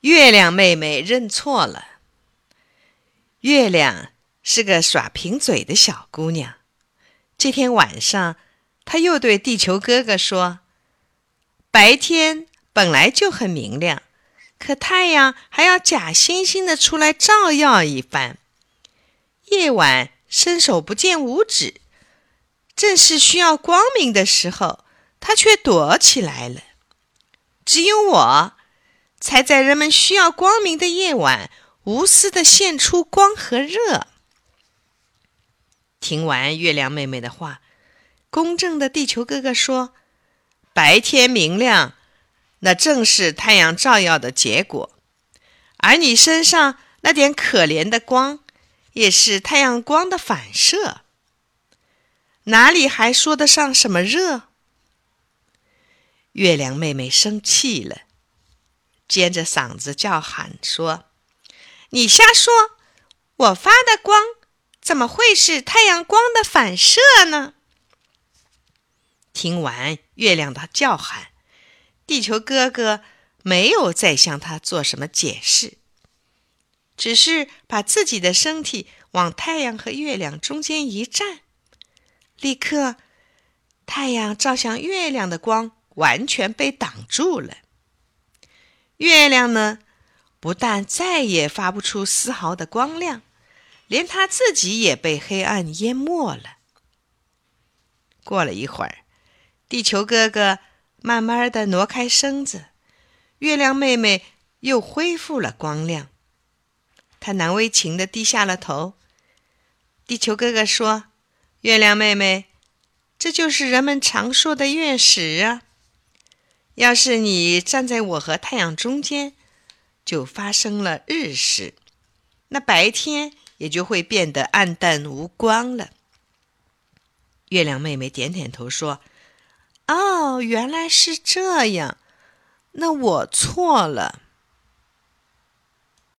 月亮妹妹认错了。月亮是个耍贫嘴的小姑娘。这天晚上，她又对地球哥哥说：“白天本来就很明亮，可太阳还要假惺惺的出来照耀一番。夜晚伸手不见五指，正是需要光明的时候，它却躲起来了。只有我。”才在人们需要光明的夜晚，无私的献出光和热。听完月亮妹妹的话，公正的地球哥哥说：“白天明亮，那正是太阳照耀的结果；而你身上那点可怜的光，也是太阳光的反射。哪里还说得上什么热？”月亮妹妹生气了。尖着嗓子叫喊说：“你瞎说！我发的光怎么会是太阳光的反射呢？”听完月亮的叫喊，地球哥哥没有再向他做什么解释，只是把自己的身体往太阳和月亮中间一站，立刻，太阳照向月亮的光完全被挡住了。月亮呢，不但再也发不出丝毫的光亮，连它自己也被黑暗淹没了。过了一会儿，地球哥哥慢慢的挪开身子，月亮妹妹又恢复了光亮。他难为情的低下了头。地球哥哥说：“月亮妹妹，这就是人们常说的月食啊。”要是你站在我和太阳中间，就发生了日食，那白天也就会变得暗淡无光了。月亮妹妹点点头说：“哦，原来是这样，那我错了。”